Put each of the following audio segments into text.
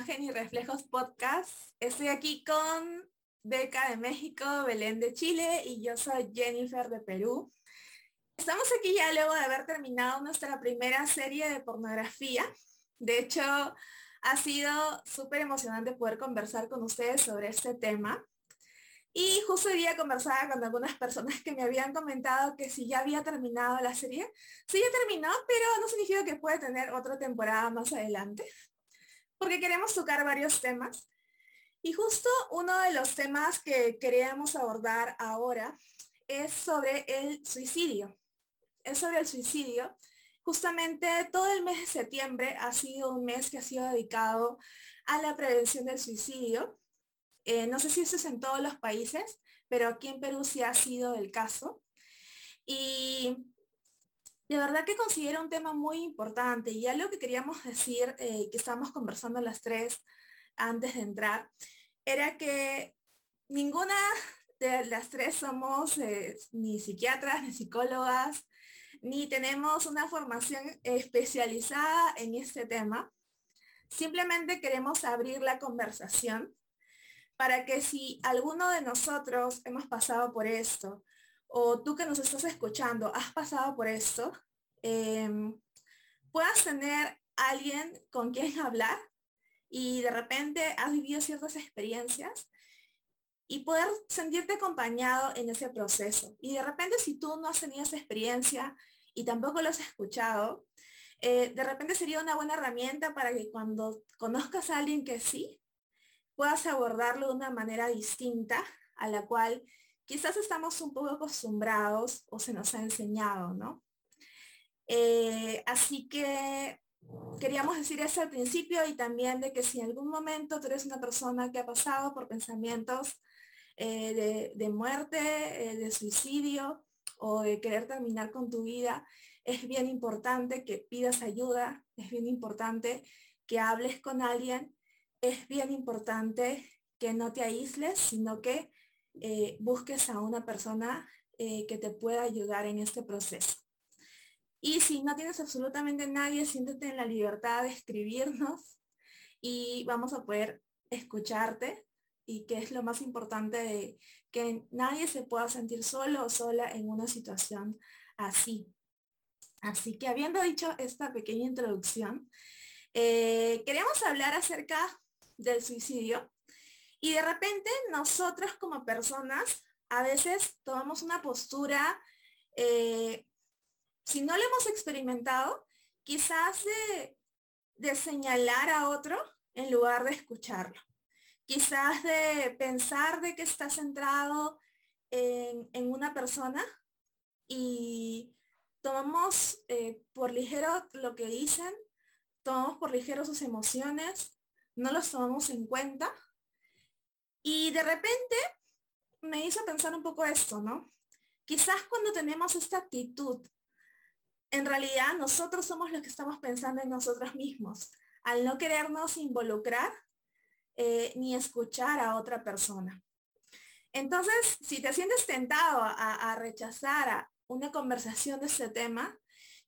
Imagen y Reflejos Podcast. Estoy aquí con Beca de México, Belén de Chile y yo soy Jennifer de Perú. Estamos aquí ya luego de haber terminado nuestra primera serie de pornografía. De hecho, ha sido súper emocionante poder conversar con ustedes sobre este tema. Y justo día conversaba con algunas personas que me habían comentado que si ya había terminado la serie, sí ya terminó, pero no significa que puede tener otra temporada más adelante, porque queremos tocar varios temas. Y justo uno de los temas que queríamos abordar ahora es sobre el suicidio. Es sobre el suicidio. Justamente todo el mes de septiembre ha sido un mes que ha sido dedicado a la prevención del suicidio eh, no sé si eso es en todos los países, pero aquí en Perú sí ha sido el caso. Y de verdad que considero un tema muy importante y algo que queríamos decir, eh, que estábamos conversando las tres antes de entrar, era que ninguna de las tres somos eh, ni psiquiatras, ni psicólogas, ni tenemos una formación especializada en este tema. Simplemente queremos abrir la conversación para que si alguno de nosotros hemos pasado por esto, o tú que nos estás escuchando has pasado por esto, em, puedas tener alguien con quien hablar y de repente has vivido ciertas experiencias y poder sentirte acompañado en ese proceso. Y de repente si tú no has tenido esa experiencia y tampoco lo has escuchado, eh, de repente sería una buena herramienta para que cuando conozcas a alguien que sí, puedas abordarlo de una manera distinta a la cual quizás estamos un poco acostumbrados o se nos ha enseñado, ¿no? Eh, así que queríamos decir eso al principio y también de que si en algún momento tú eres una persona que ha pasado por pensamientos eh, de, muerte, eh, de suicidio o de querer terminar con tu vida, es bien importante que pidas ayuda, es bien importante que hables con alguien es bien importante que no te aísles, sino que eh, busques a una persona eh, que te pueda ayudar en este proceso. Y si no tienes absolutamente nadie, siéntete en la libertad de escribirnos y vamos a poder escucharte y que es lo más importante que nadie se pueda sentir solo o sola en una situación así. Así que habiendo dicho esta pequeña introducción, eh, queremos hablar acerca del suicidio. Y de repente nosotros como personas a veces tomamos una postura, eh, si no lo hemos experimentado, quizás de, de señalar a otro en lugar de escucharlo. Quizás de pensar de que está centrado en, en una persona y tomamos eh, por ligero lo que dicen, tomamos por ligero sus emociones, no los tomamos en cuenta. Y de repente me hizo pensar un poco esto, ¿no? Quizás cuando tenemos esta actitud, en realidad nosotros somos los que estamos pensando en nosotros mismos, al no querernos involucrar eh, ni escuchar a otra persona. Entonces, si te sientes tentado a, a rechazar a una conversación de este tema,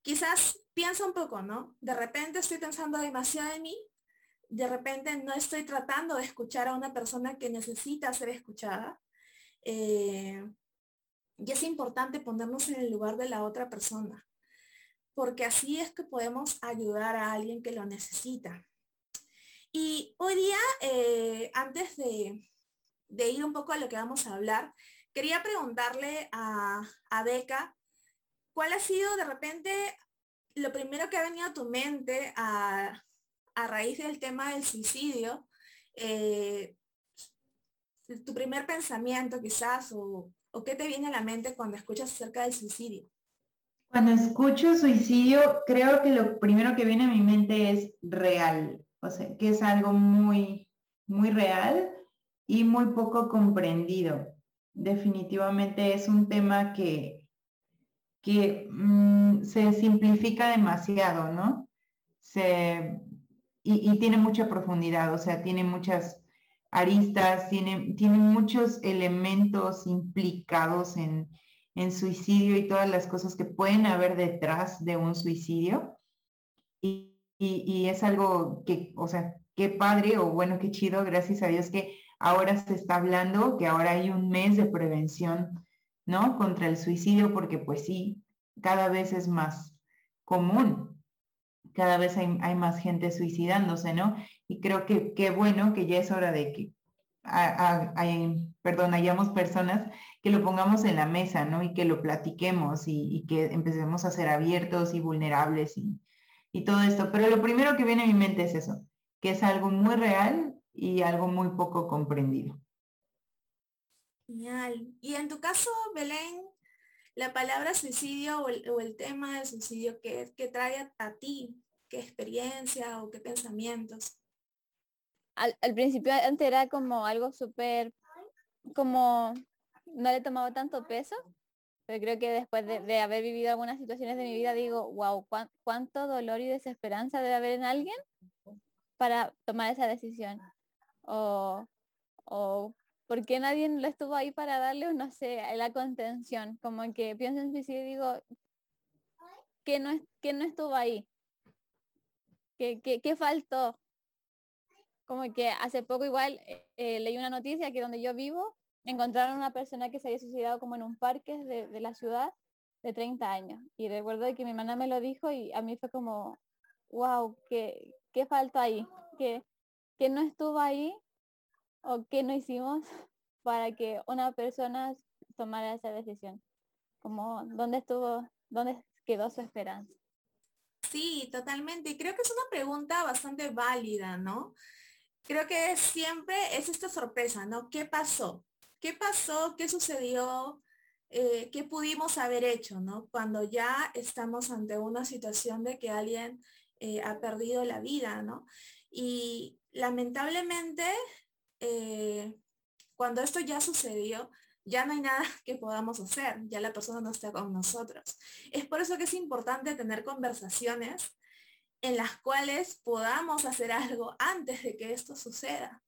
quizás piensa un poco, ¿no? De repente estoy pensando demasiado en mí de repente no estoy tratando de escuchar a una persona que necesita ser escuchada. Eh, y es importante ponernos en el lugar de la otra persona, porque así es que podemos ayudar a alguien que lo necesita. Y hoy día, eh, antes de, ir un poco a lo que vamos a hablar, quería preguntarle a, a Beca, ¿cuál ha sido de repente lo primero que ha venido a tu mente a, a raíz del tema del suicidio, eh, tu primer pensamiento quizás o, o, qué te viene a la mente cuando escuchas acerca del suicidio? Cuando escucho suicidio, creo que lo primero que viene a mi mente es real, o sea, que es algo muy, muy real y muy poco comprendido. Definitivamente es un tema que, que mm, se simplifica demasiado, ¿no? Se y, tiene mucha profundidad, o sea, tiene muchas aristas, tiene, tiene muchos elementos implicados en, suicidio y todas las cosas que pueden haber detrás de un suicidio. Y, y, es algo que, o sea, qué padre o bueno, qué chido, gracias a Dios que ahora se está hablando, que ahora hay un mes de prevención, ¿no? Contra el suicidio, porque pues sí, cada vez es más común, cada vez hay, hay más gente suicidándose, ¿no? Y creo que qué bueno que ya es hora de que perdón, hayamos personas que lo pongamos en la mesa, ¿no? Y que lo platiquemos y, que empecemos a ser abiertos y vulnerables y, y, todo esto. Pero lo primero que viene a mi mente es eso, que es algo muy real y algo muy poco comprendido. Genial. Y en tu caso, Belén, la palabra suicidio o el, tema del suicidio, ¿qué, ¿qué, trae a ti? ¿Qué experiencia o qué pensamientos? al, principio antes era como algo súper, como no le he tomado tanto peso, pero creo que después de, haber vivido algunas situaciones de mi vida digo, wow, cuánto dolor y desesperanza debe haber en alguien para tomar esa decisión. O, o ¿por nadie lo estuvo ahí para darle, no sé, la contención? Como que pienso en suicidio y digo, ¿qué no, que no estuvo ahí? ¿Qué, qué, qué faltó? como que hace poco igual eh, eh, leí una noticia que donde yo vivo encontraron una persona que se había suicidado como en un parque de, la ciudad de 30 años. Y recuerdo que mi hermana me lo dijo y a mí fue como, wow, ¿qué, qué falta ahí? ¿Qué, ¿Qué no estuvo ahí o qué no hicimos para que una persona tomara esa decisión? Como, ¿dónde estuvo, dónde quedó su esperanza? Sí, totalmente. Creo que es una pregunta bastante válida, ¿no? creo que siempre es esta sorpresa, ¿no? ¿Qué pasó? ¿Qué pasó? ¿Qué sucedió? Eh, ¿Qué pudimos haber hecho, ¿no? Cuando ya estamos ante una situación de que alguien eh, ha perdido la vida, ¿no? Y lamentablemente, eh, cuando esto ya sucedió, ya no hay nada que podamos hacer, ya la persona no está con nosotros. Es por eso que es importante tener conversaciones en las cuales podamos hacer algo antes de que esto suceda.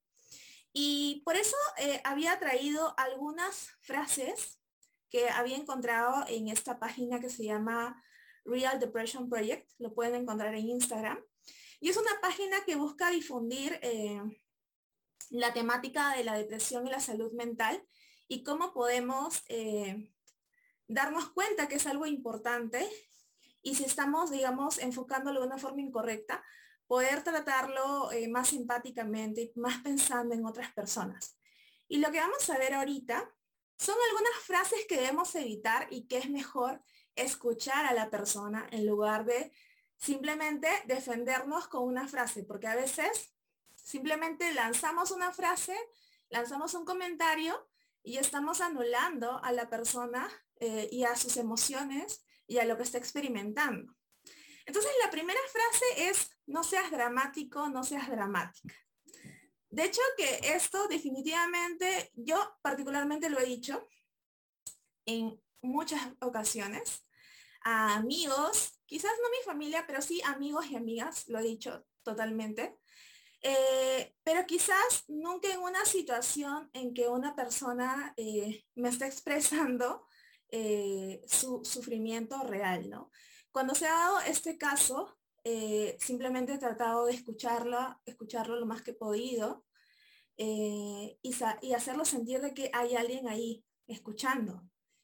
Y por eso eh, había traído algunas frases que había encontrado en esta página que se llama Real Depression Project. Lo pueden encontrar en Instagram. Y es una página que busca difundir eh, la temática de la depresión y la salud mental y cómo podemos eh, darnos cuenta que es algo importante y si estamos, digamos, enfocándolo de una forma incorrecta, poder tratarlo eh, más simpáticamente, más pensando en otras personas. Y lo que vamos a ver ahorita son algunas frases que debemos evitar y que es mejor escuchar a la persona en lugar de simplemente defendernos con una frase, porque a veces simplemente lanzamos una frase, lanzamos un comentario y estamos anulando a la persona eh, y a sus emociones y a lo que está experimentando. Entonces, la primera frase es, no seas dramático, no seas dramática. De hecho, que esto definitivamente, yo particularmente lo he dicho en muchas ocasiones a amigos, quizás no mi familia, pero sí amigos y amigas, lo he dicho totalmente. Eh, pero quizás nunca en una situación en que una persona eh, me está expresando eh, su sufrimiento real, ¿no? Cuando se ha dado este caso, simplemente he tratado de escucharlo, escucharlo lo más que he podido y, y, hacerlo sentir de que hay alguien ahí escuchando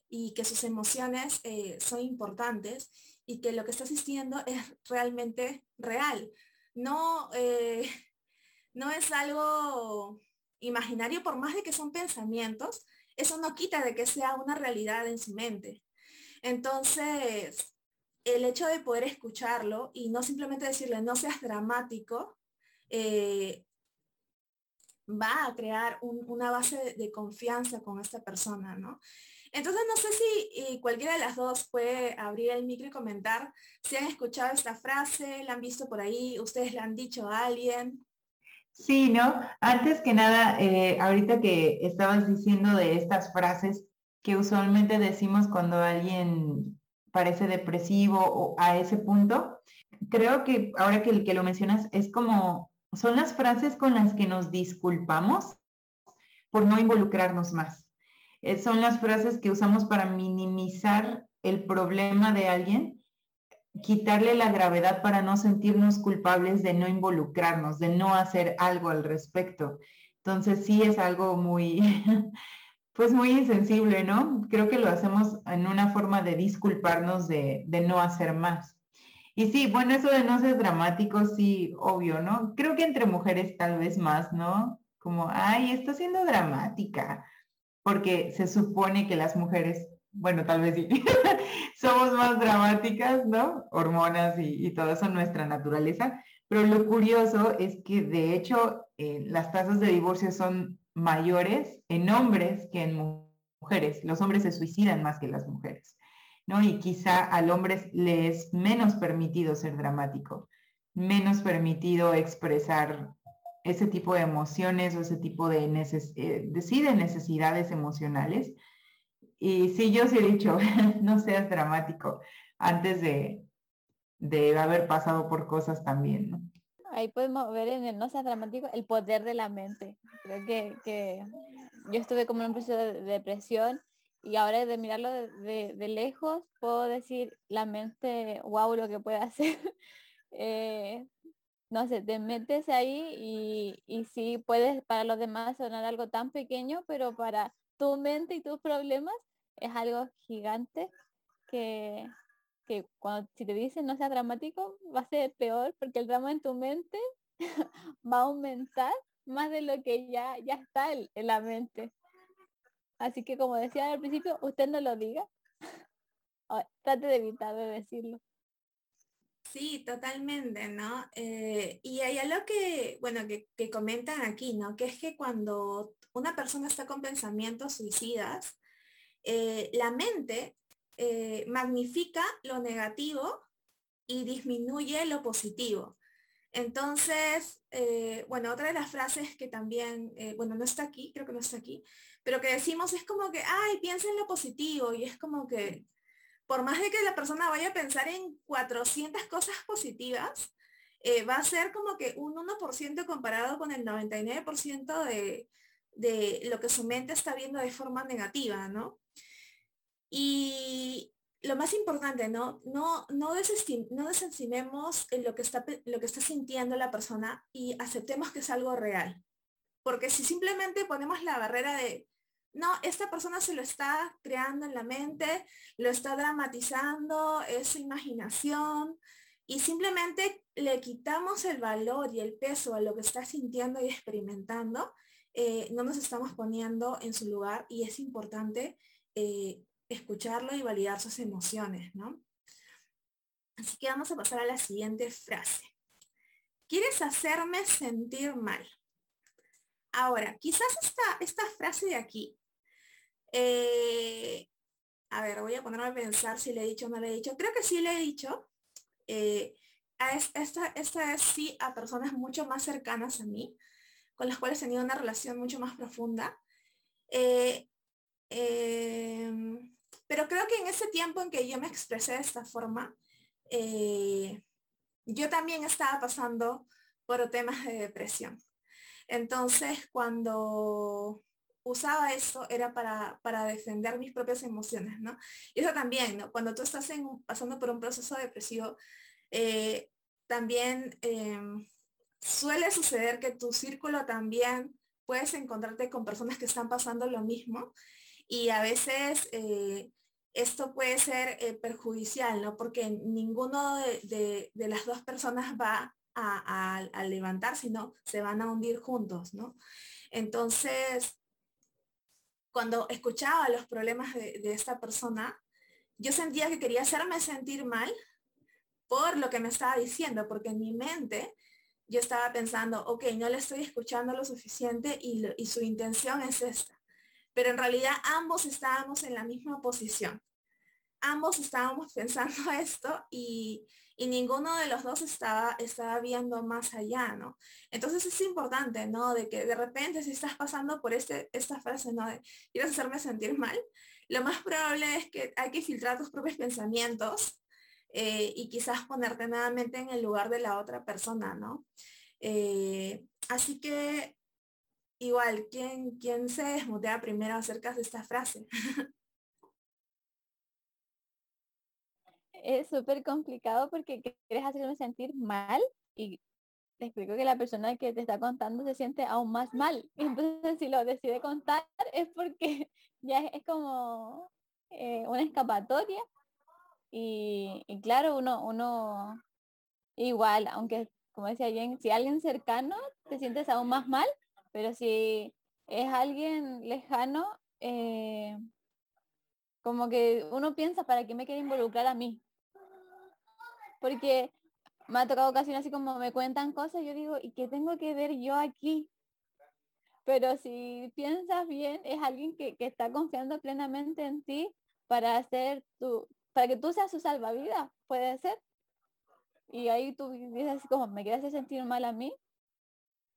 y que sus emociones son importantes y que lo que está asistiendo es realmente real. No, no es algo imaginario por más de que son pensamientos, eso no quita de que sea una realidad en su mente. Entonces, el hecho de poder escucharlo y no simplemente decirle no seas dramático, eh, va a crear una base de, confianza con esta persona, ¿no? Entonces no sé si cualquiera de las dos puede abrir el micro y comentar si han escuchado esta frase, la han visto por ahí, ustedes la han dicho a alguien. Sí, ¿no? Antes que nada, eh, ahorita que estabas diciendo de estas frases que usualmente decimos cuando alguien parece depresivo o a ese punto, creo que ahora que, que lo mencionas es como, son las frases con las que nos disculpamos por no involucrarnos más. Eh, son las frases que usamos para minimizar el problema de alguien quitarle la gravedad para no sentirnos culpables de no involucrarnos, de no hacer algo al respecto. Entonces sí es algo muy, pues muy insensible, ¿no? Creo que lo hacemos en una forma de disculparnos de, de no hacer más. Y sí, bueno, eso de no ser dramático, sí, obvio, ¿no? Creo que entre mujeres tal vez más, ¿no? Como, ay, está siendo dramática, porque se supone que las mujeres, bueno, tal vez sí, somos más dramáticas, ¿no? Hormonas y, y todo eso, nuestra naturaleza. Pero lo curioso es que de hecho eh, las tasas de divorcio son mayores en hombres que en mujeres. Los hombres se suicidan más que las mujeres. ¿no? Y quizá al hombre le es menos permitido ser dramático, menos permitido expresar ese tipo de emociones o ese tipo de, neces eh, de, necesidades emocionales. Y sí, yo sí he dicho, no seas dramático antes de, de haber pasado por cosas también. Ahí podemos ver en el no seas dramático el poder de la mente. Creo que, que yo estuve como en un proceso de depresión y ahora de mirarlo de, de, lejos puedo decir la mente, wow, lo que puede hacer. eh, no sé, te metes ahí y, y sí puedes para los demás sonar algo tan pequeño, pero para tu mente y tus problemas es algo gigante que, que cuando si te dicen no sea dramático va a ser peor porque el drama en tu mente va a aumentar más de lo que ya, ya está en la mente. Así que como decía al principio, usted no lo diga. Trate de evitar de decirlo. Sí, totalmente, ¿no? Eh, y hay algo que, bueno, que, que, comentan aquí, ¿no? Que es que cuando una persona está con pensamientos suicidas, eh, la mente eh, magnifica lo negativo y disminuye lo positivo. Entonces, bueno, otra de las frases que también, bueno, no está aquí, creo que no está aquí, pero que decimos es como que, ay, piensa en lo positivo y es como que por más de que la persona vaya a pensar en 400 cosas positivas, eh, va a ser como que un 1% comparado con el 99% de, de lo que su mente está viendo de forma negativa, ¿no? Y lo más importante, ¿no? No, no, no desestimemos lo que, está, lo que está sintiendo la persona y aceptemos que es algo real. Porque si simplemente ponemos la barrera de, no, esta persona se lo está creando en la mente, lo está dramatizando, es su imaginación, y simplemente le quitamos el valor y el peso a lo que está sintiendo y experimentando, eh, no nos estamos poniendo en su lugar y es importante eh, escucharlo y validar sus emociones, ¿no? Así que vamos a pasar a la siguiente frase. ¿Quieres hacerme sentir mal? Ahora, quizás esta, esta frase de aquí, eh, a ver, voy a ponerme a pensar si le he dicho o no le he dicho. Creo que sí le he dicho. Eh, esta, esta es sí a personas mucho más cercanas a mí, con las cuales he tenido una relación mucho más profunda. Eh, pero creo que en ese tiempo en que yo me expresé de esta forma, yo también estaba pasando por temas de depresión. Entonces, cuando usaba eso era para, para, defender mis propias emociones, ¿no? Y eso también, ¿no? Cuando tú estás pasando por un proceso depresivo, eh, también em, suele suceder que tu círculo también puedes encontrarte con personas que están pasando lo mismo y a veces eh, esto puede ser eh, perjudicial, ¿no? Porque ninguno de, de las dos personas va a, levantar, sino se van a hundir juntos, ¿no? Entonces, cuando escuchaba los problemas de, esta persona, yo sentía que quería hacerme sentir mal por lo que me estaba diciendo, porque en mi mente yo estaba pensando, ok, no le estoy escuchando lo suficiente y, y su intención es esta. Pero en realidad ambos estábamos en la misma posición. Ambos estábamos pensando esto y, y ninguno de los dos estaba, estaba viendo más allá, ¿no? Entonces es importante, ¿no? De que de repente si estás pasando por este, esta frase, ¿no? De quieres hacerme sentir mal, lo más probable es que hay que filtrar tus propios pensamientos eh, y quizás ponerte nuevamente en el lugar de la otra persona, ¿no? Eh, así que igual, ¿quién, quién se desmutea primero acerca de esta frase? es súper complicado porque quieres hacerme sentir mal y te explico que la persona que te está contando se siente aún más mal. Entonces si lo decide contar es porque ya es, como eh, una escapatoria. Y, claro, uno, uno igual, aunque como decía Jen, si alguien cercano te sientes aún más mal, pero si es alguien lejano, eh, como que uno piensa, ¿para qué me quiere involucrar a mí? Porque me ha tocado ocasiones así como me cuentan cosas, yo digo, ¿y qué tengo que ver yo aquí? Pero si piensas bien, es alguien que, está confiando plenamente en ti para hacer tu, para que tú seas su salvavidas, puede ser. Y ahí tú dices como, ¿me quieres sentir mal a mí?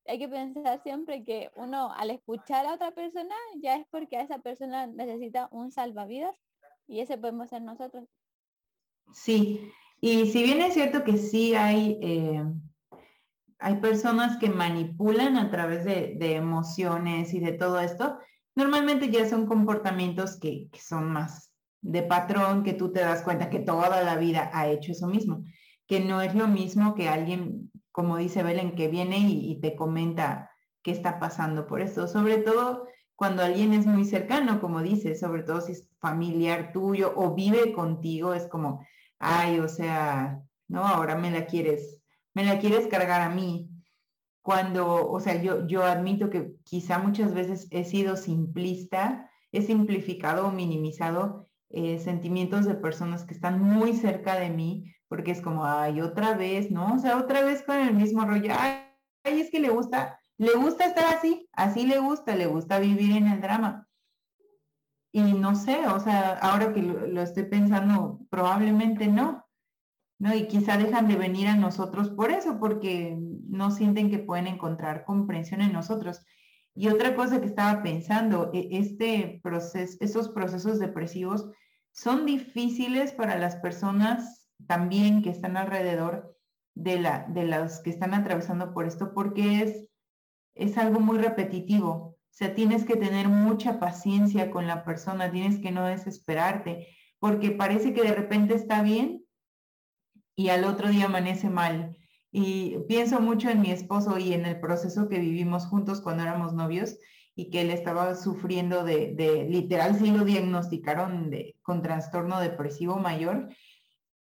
Hay que pensar siempre que uno al escuchar a otra persona ya es porque a esa persona necesita un salvavidas y ese podemos ser nosotros. Sí, y si bien es cierto que sí hay, eh, hay personas que manipulan a través de, emociones y de todo esto, normalmente ya son comportamientos que, son más de patrón, que tú te das cuenta que toda la vida ha hecho eso mismo, que no es lo mismo que alguien, como dice Belén, que viene y, te comenta qué está pasando por esto, sobre todo cuando alguien es muy cercano, como dices, sobre todo si es familiar tuyo o vive contigo, es como, ay, o sea, no, ahora me la quieres, me la quieres cargar a mí. Cuando, o sea, yo, yo admito que quizá muchas veces he sido simplista, he simplificado o minimizado eh, sentimientos de personas que están muy cerca de mí, porque es como, ay, otra vez, ¿no? O sea, otra vez con el mismo rollo, ay, es que le gusta, le gusta estar así, así le gusta, le gusta vivir en el drama. Y no sé, o sea, ahora que lo, estoy pensando, probablemente no, ¿no? Y quizá dejan de venir a nosotros por eso, porque no sienten que pueden encontrar comprensión en nosotros. Y otra cosa que estaba pensando, e, este proceso, estos procesos depresivos son difíciles para las personas también que están alrededor de, la, de las que están atravesando por esto, porque es, es algo muy repetitivo. O sea, tienes que tener mucha paciencia con la persona, tienes que no desesperarte, porque parece que de repente está bien y al otro día amanece mal. Y pienso mucho en mi esposo y en el proceso que vivimos juntos cuando éramos novios y que él estaba sufriendo de, literal, sí lo diagnosticaron de, con trastorno depresivo mayor.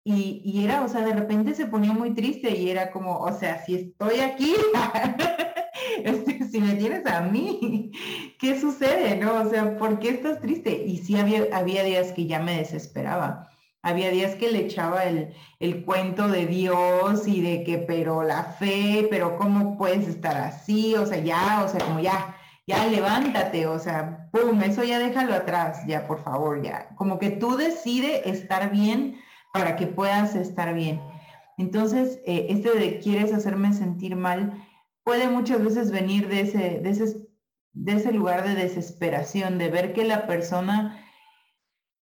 Y, y, era, o sea, de repente se ponía muy triste y era como, o sea, si estoy aquí, Este, si me tienes a mí, ¿qué sucede? ¿No? O sea, ¿por qué estás triste? Y sí había, había días que ya me desesperaba. Había días que le echaba el, el cuento de Dios y de que, pero la fe, pero ¿cómo puedes estar así? O sea, ya, o sea, como ya, ya levántate, o sea, pum, eso ya déjalo atrás, ya, por favor, ya. Como que tú decides estar bien para que puedas estar bien. Entonces, eh, este de quieres hacerme sentir mal, puede muchas veces venir de ese, de ese, de ese lugar de desesperación, de ver que la persona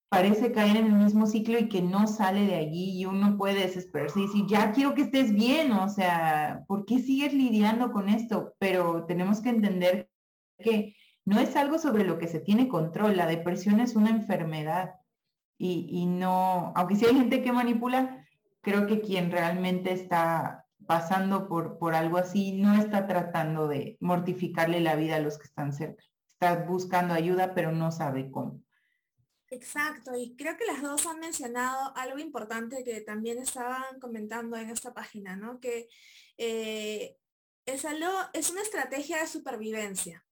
parece caer en el mismo ciclo y que no sale de allí y uno puede desesperarse y decir, ya quiero que estés bien, o sea, ¿por qué sigues lidiando con esto? Pero tenemos que entender que no es algo sobre lo que se tiene control, la depresión es una enfermedad y, y no, aunque sí hay gente que manipula, creo que quien realmente está pasando por, por algo así, no está tratando de mortificarle la vida a los que están cerca. Está buscando ayuda, pero no sabe cómo. Exacto, y creo que las dos han mencionado algo importante que también estaban comentando en esta página, ¿no? Que eh, es, algo, es una estrategia de supervivencia.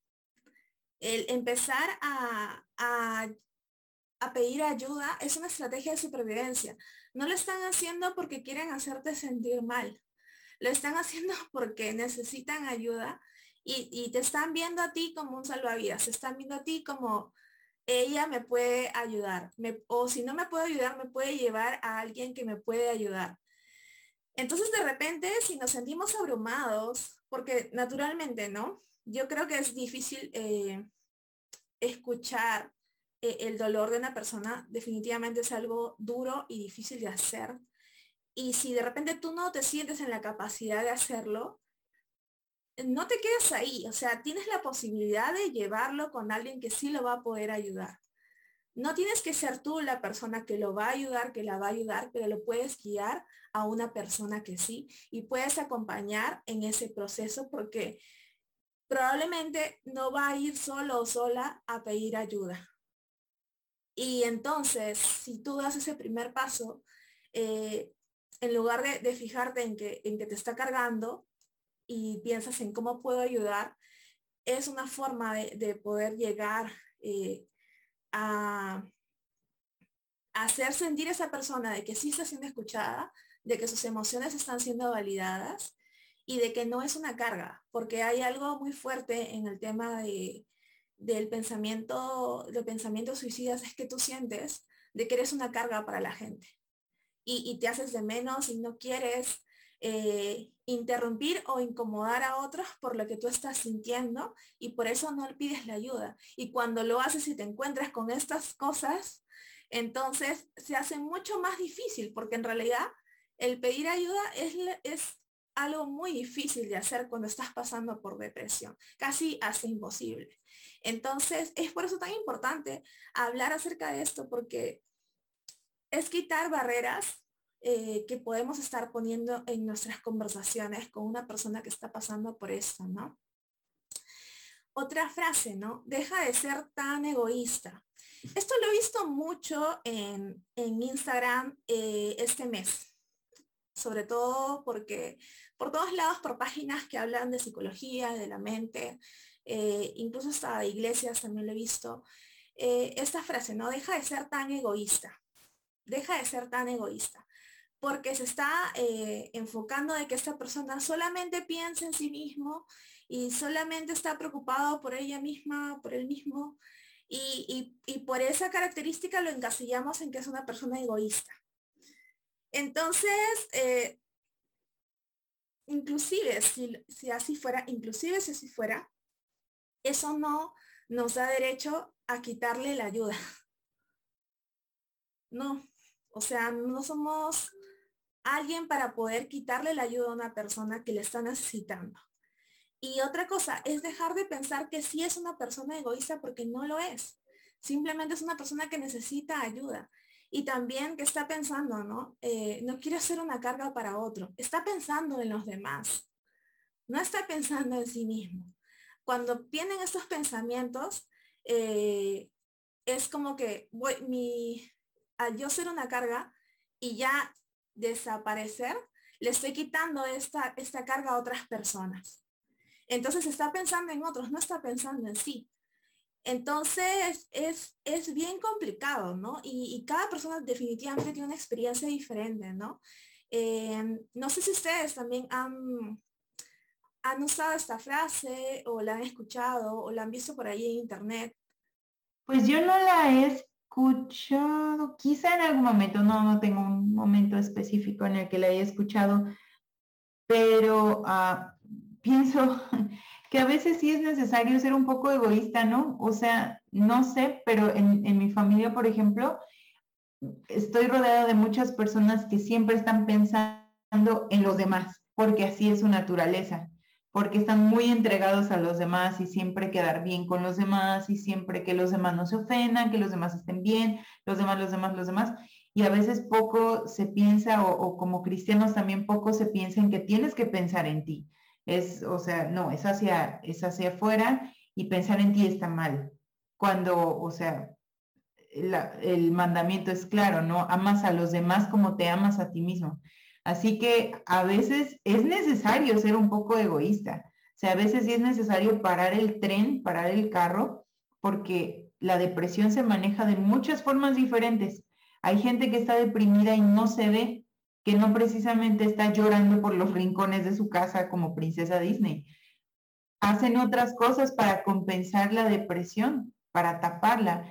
El empezar a, a, a pedir ayuda es una estrategia de supervivencia. No lo están haciendo porque quieren hacerte sentir mal lo están haciendo porque necesitan ayuda y, te están viendo a ti como un salvavidas, están viendo a ti como ella me puede ayudar, o si no me puede ayudar, me puede llevar a alguien que me puede ayudar. Entonces de repente, si nos sentimos abrumados, porque naturalmente, ¿no? Yo creo que es difícil eh, escuchar eh, el dolor de una persona, definitivamente es algo duro y difícil de hacer. Y si de repente tú no te sientes en la capacidad de hacerlo, no te quedes ahí. O sea, tienes la posibilidad de llevarlo con alguien que sí lo va a poder ayudar. No tienes que ser tú la persona que lo va a ayudar, que la va a ayudar, pero lo puedes guiar a una persona que sí y puedes acompañar en ese proceso porque probablemente no va a ir solo o sola a pedir ayuda. Y entonces, si tú das ese primer paso, eh, en lugar de, fijarte en que, en que te está cargando y piensas en cómo puedo ayudar, es una forma de, poder llegar eh, a, hacer sentir a esa persona de que sí está siendo escuchada, de que sus emociones están siendo validadas y de que no es una carga, porque hay algo muy fuerte en el tema de, del pensamiento, de pensamientos suicidas, es que tú sientes de que eres una carga para la gente y, y te haces de menos y no quieres eh, interrumpir o incomodar a otros por lo que tú estás sintiendo y por eso no pides la ayuda. Y cuando lo haces y te encuentras con estas cosas, entonces se hace mucho más difícil porque en realidad el pedir ayuda es, es algo muy difícil de hacer cuando estás pasando por depresión, casi hace imposible. Entonces, es por eso tan importante hablar acerca de esto, porque es quitar barreras eh, que podemos estar poniendo en nuestras conversaciones con una persona que está pasando por esto, ¿no? Otra frase, ¿no? Deja de ser tan egoísta. Esto lo he visto mucho en, Instagram eh, este mes, sobre todo porque por todos lados, por páginas que hablan de psicología, de la mente, eh, incluso hasta de iglesias también lo he visto, esta frase, ¿no? Deja de ser tan egoísta. Deja de ser tan egoísta porque se está eh, enfocando de que esta persona solamente piensa en sí mismo y solamente está preocupado por ella misma, por él mismo, y, por esa característica lo encasillamos en que es una persona egoísta. Entonces, eh, inclusive si, si así fuera, inclusive si así fuera, eso no nos da derecho a quitarle la ayuda. No, o sea, no somos alguien para poder quitarle la ayuda a una persona que le está necesitando. Y otra cosa es dejar de pensar que sí es una persona egoísta porque no lo es. Simplemente es una persona que necesita ayuda. Y también que está pensando, ¿no? Eh, no quiere ser una carga para otro. Está pensando en los demás. No está pensando en sí mismo. Cuando tienen estos pensamientos, eh, es como que voy, mi, al yo ser una carga y ya desaparecer, le estoy quitando esta, esta carga a otras personas. Entonces está pensando en otros, no está pensando en sí. Entonces es, es bien complicado, ¿no? Y, cada persona definitivamente tiene una experiencia diferente, ¿no? Eh, no sé si ustedes también han, han usado esta frase o la han escuchado o la han visto por ahí en internet. Pues yo no la he escuchado, quizá en algún momento, no, no tengo un momento específico en el que la haya escuchado, pero ah, pienso que a veces sí es necesario ser un poco egoísta, ¿no? O sea, no sé, pero en, en mi familia, por ejemplo, estoy rodeada de muchas personas que siempre están pensando en los demás, porque así es su naturaleza porque están muy entregados a los demás y siempre quedar bien con los demás y siempre que los demás no se ofendan, que los demás estén bien, los demás, los demás, los demás. Y a veces poco se piensa, o, como cristianos también poco se piensa en que tienes que pensar en ti. Es, o sea, no, es hacia, es hacia afuera y pensar en ti está mal. Cuando, o sea, el mandamiento es claro, ¿no? Amas a los demás como te amas a ti mismo. Así que a veces es necesario ser un poco egoísta. O sea, a veces sí es necesario parar el tren, parar el carro, porque la depresión se maneja de muchas formas diferentes. Hay gente que está deprimida y no se ve, que no precisamente está llorando por los rincones de su casa como princesa Disney. Hacen otras cosas para compensar la depresión, para taparla.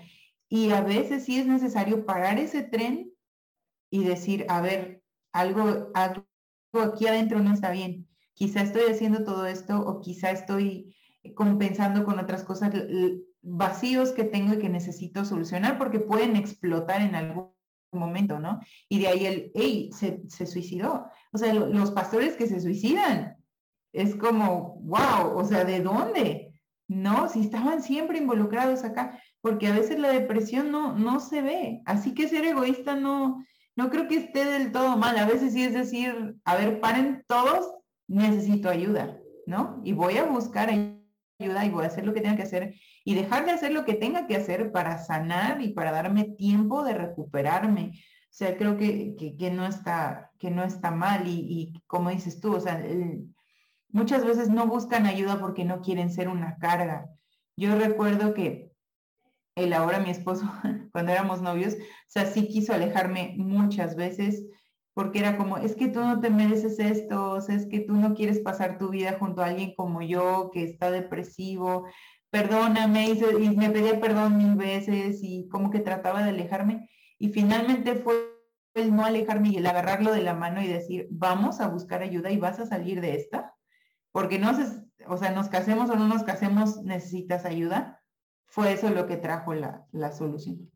Y a veces sí es necesario parar ese tren y decir, a ver, algo, algo aquí adentro no está bien. Quizá estoy haciendo todo esto o quizá estoy compensando con otras cosas vacíos que tengo y que necesito solucionar porque pueden explotar en algún momento, ¿no? Y de ahí el, hey, se, se suicidó. O sea, los pastores que se suicidan, es como, wow, o sea, ¿de dónde? No, si estaban siempre involucrados acá, porque a veces la depresión no, no se ve. Así que ser egoísta no, no creo que esté del todo mal. A veces sí es decir, a ver, paren todos, necesito ayuda, ¿no? Y voy a buscar ayuda y voy a hacer lo que tenga que hacer y dejar de hacer lo que tenga que hacer para sanar y para darme tiempo de recuperarme. O sea, creo que, que, no, está, que no está mal y, como dices tú, o sea, muchas veces no buscan ayuda porque no quieren ser una carga. Yo recuerdo que el ahora mi esposo, cuando éramos novios, o sea, sí quiso alejarme muchas veces porque era como, es que tú no te mereces esto, o sea, es que tú no quieres pasar tu vida junto a alguien como yo, que está depresivo, perdóname, y, me pedía perdón mil veces y como que trataba de alejarme. Y finalmente fue el no alejarme y el agarrarlo de la mano y decir, vamos a buscar ayuda y vas a salir de esta, porque no sé, o sea, nos casemos o no nos casemos, necesitas ayuda. Fue eso lo que trajo la, la solución.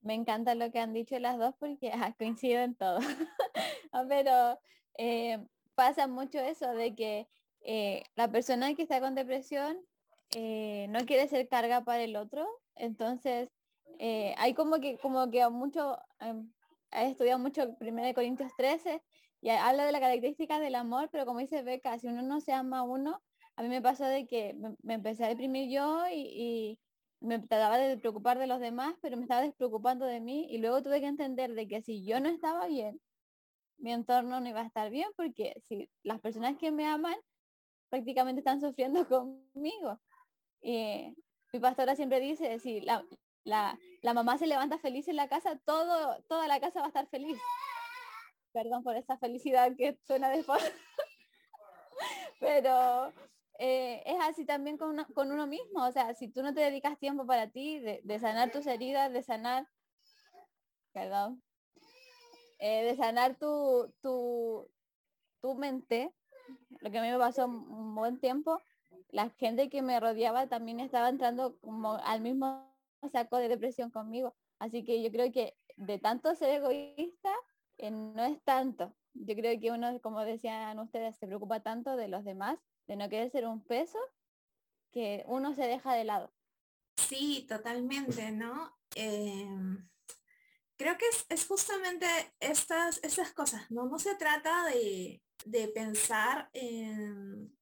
Me encanta lo que han dicho las dos porque ah, coincido en todo. Pero eh, pasa mucho eso de que eh, la persona que está con depresión eh, no quiere ser carga para el otro. Entonces, hay como que, como que mucho, em, he estudiado mucho 1 Corintios 13 y habla de la característica del amor, pero como dice Beca, si uno no se ama a uno, a mí me pasó de que me, empecé a deprimir yo y, me trataba de preocupar de los demás, pero me estaba despreocupando de mí y luego tuve que entender de que si yo no estaba bien, mi entorno no iba a estar bien porque si las personas que me aman prácticamente están sufriendo conmigo. Y mi pastora siempre dice, si la, la, mamá se levanta feliz en la casa, todo, toda la casa va a estar feliz. Perdón por esa felicidad que suena de fondo. Pero eh, es así también con uno, con uno, mismo. O sea, si tú no te dedicas tiempo para ti, de, sanar tus heridas, de sanar, perdón, eh, de sanar tu, tu, tu mente, lo que a mí me pasó un buen tiempo, la gente que me rodeaba también estaba entrando como al mismo saco de depresión conmigo. Así que yo creo que de tanto ser egoísta, eh, no es tanto. Yo creo que uno, como decían ustedes, se preocupa tanto de los demás, de no querer ser un peso, que uno se deja de lado. Sí, totalmente, ¿no? Em, creo que es, justamente estas, estas cosas, ¿no? No se trata de, de pensar en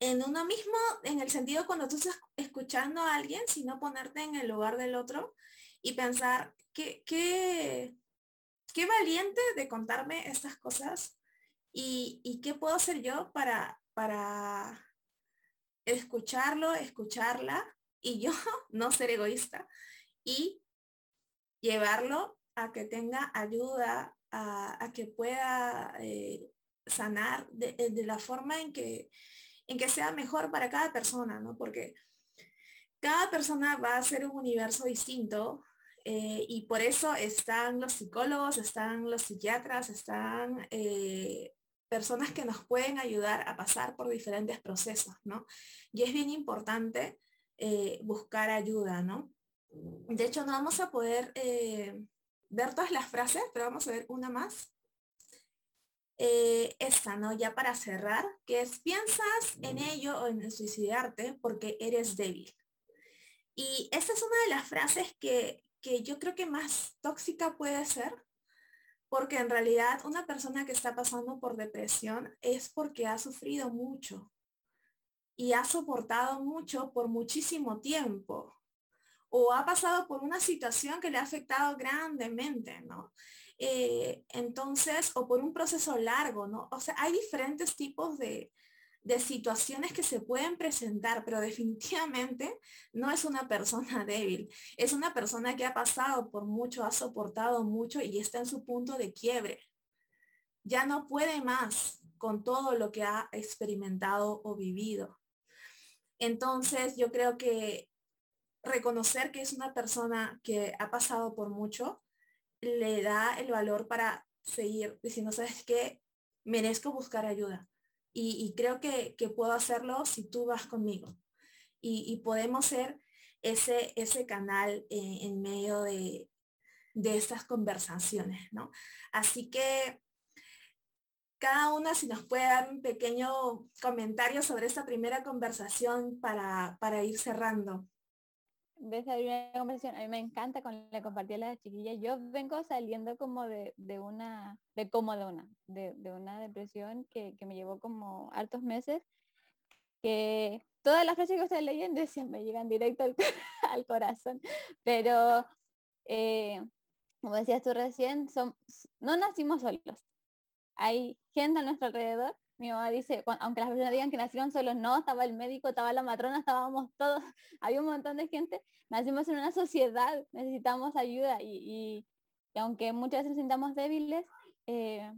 en uno mismo, en el sentido cuando tú estás escuchando a alguien, sino ponerte en el lugar del otro y pensar qué, qué, qué valiente de contarme estas cosas y, qué puedo hacer yo para, para escucharlo, escucharla y yo no ser egoísta y llevarlo a que tenga ayuda, a, que pueda eh, sanar de, de, la forma en que, en que sea mejor para cada persona, ¿no? Porque cada persona va a ser un universo distinto eh, y por eso están los psicólogos, están los psiquiatras, están eh, personas que nos pueden ayudar a pasar por diferentes procesos, ¿no? Y es bien importante eh, buscar ayuda, ¿no? De hecho, no vamos a poder ver todas las frases, pero vamos a ver una más eh, esta, ¿no? Ya para cerrar, que es piensas en ello o en suicidarte porque eres débil. Y esta es una de las frases que, que yo creo que más tóxica puede ser, porque en realidad una persona que está pasando por depresión es porque ha sufrido mucho y ha soportado mucho por muchísimo tiempo o ha pasado por una situación que le ha afectado grandemente, ¿no? Eh, entonces, o por un proceso largo, ¿no? O sea, hay diferentes tipos de, de situaciones que se pueden presentar, pero definitivamente no es una persona débil. Es una persona que ha pasado por mucho, ha soportado mucho y está en su punto de quiebre. Ya no puede más con todo lo que ha experimentado o vivido. Entonces, yo creo que reconocer que es una persona que ha pasado por mucho le da el valor para seguir diciendo, ¿sabes qué? Merezco buscar ayuda. Y, creo que, puedo hacerlo si tú vas conmigo. Y, podemos ser ese, ese canal en, medio de, de estas conversaciones, ¿no? Así que cada una si nos puede dar un pequeño comentario sobre esta primera conversación para, para ir cerrando. De abrir una conversación, a mí me encanta con la compartida a las chiquillas. Yo vengo saliendo como de, de una, de como de una, de, de una depresión que, que, me llevó como hartos meses, que todas las frases que ustedes leyen decían me llegan directo al, al corazón. Pero eh, como decías tú recién, son, no nacimos solos. Hay gente a nuestro alrededor. Mi mamá dice, aunque las personas digan que nacieron solos, no, estaba el médico, estaba la matrona, estábamos todos, había un montón de gente. Nacimos en una sociedad, necesitamos ayuda y, aunque muchas veces nos sintamos débiles, eh,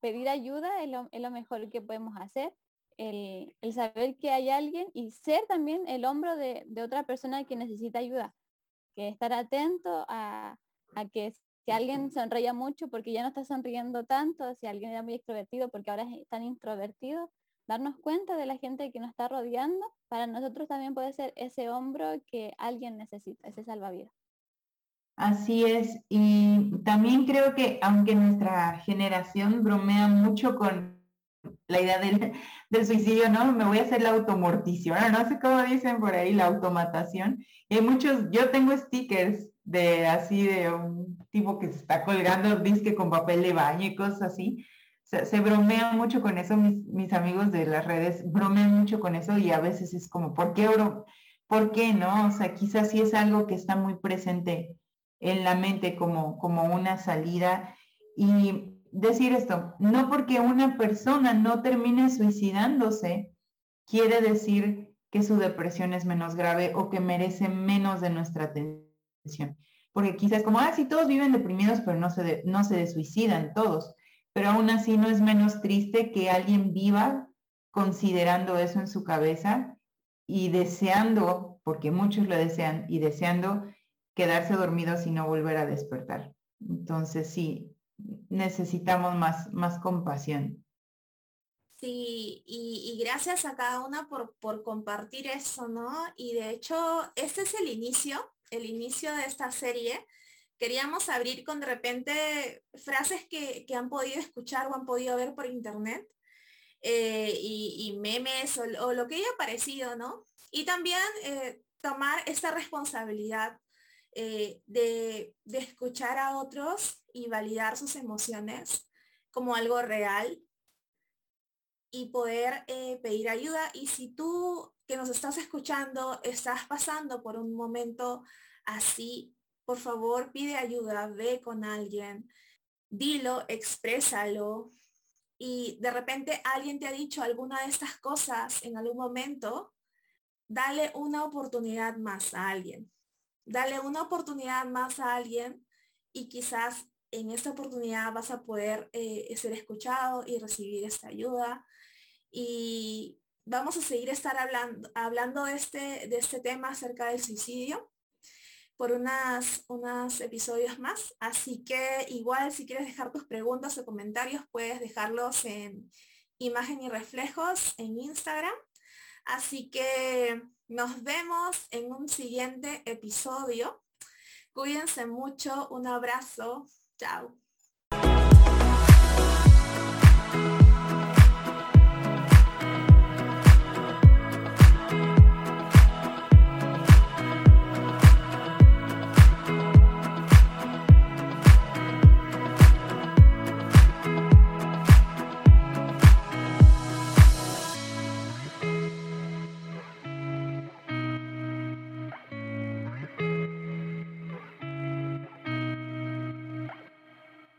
pedir ayuda es lo, es lo, mejor que podemos hacer. El, el, saber que hay alguien y ser también el hombro de, de otra persona que necesita ayuda. Que estar atento a, a que si alguien sonreía mucho porque ya no está sonriendo tanto, si alguien era muy extrovertido porque ahora es tan introvertido, darnos cuenta de la gente que nos está rodeando, para nosotros también puede ser ese hombro que alguien necesita, ese salvavidas. Así es, y también creo que aunque nuestra generación bromea mucho con la idea del, suicidio, ¿no? Me voy a hacer la automortición, no sé cómo dicen por ahí, la automatación. Y muchos, yo tengo stickers de así de un tipo que se está colgando disque con papel de baño y cosas así. Se, se bromea mucho con eso, mis, amigos de las redes bromean mucho con eso y a veces es como, ¿por qué, bro? ¿Por qué no? O sea, quizás sí es algo que está muy presente en la mente como, como una salida. Y decir esto, no porque una persona no termine suicidándose, quiere decir que su depresión es menos grave o que merece menos de nuestra atención porque quizás como, ah, sí, todos viven deprimidos, pero no se, de, no se suicidan todos. Pero aún así no es menos triste que alguien viva considerando eso en su cabeza y deseando, porque muchos lo desean, y deseando quedarse dormidos y no volver a despertar. Entonces sí, necesitamos más, más compasión. Sí, y, y, gracias a cada una por, por compartir eso, ¿no? Y de hecho, este es el inicio el inicio de esta serie, queríamos abrir con de repente frases que, que han podido escuchar o han podido ver por internet eh, y, memes o, lo que haya parecido, ¿no? Y también eh, tomar esta responsabilidad eh, de, de escuchar a otros y validar sus emociones como algo real y poder pedir ayuda. Y si tú que nos estás escuchando estás pasando por un momento así, por favor pide ayuda, ve con alguien, dilo, exprésalo. Y de repente alguien te ha dicho alguna de estas cosas en algún momento, dale una oportunidad más a alguien. Dale una oportunidad más a alguien y quizás en esta oportunidad vas a poder eh, ser escuchado y recibir esta ayuda. Y vamos a seguir estar hablando, hablando este, de este tema acerca del suicidio por unas, unos episodios más. Así que igual si quieres dejar tus preguntas o comentarios, puedes dejarlos en imagen y reflejos en Instagram. Así que nos vemos en un siguiente episodio. Cuídense mucho. Un abrazo. Chao.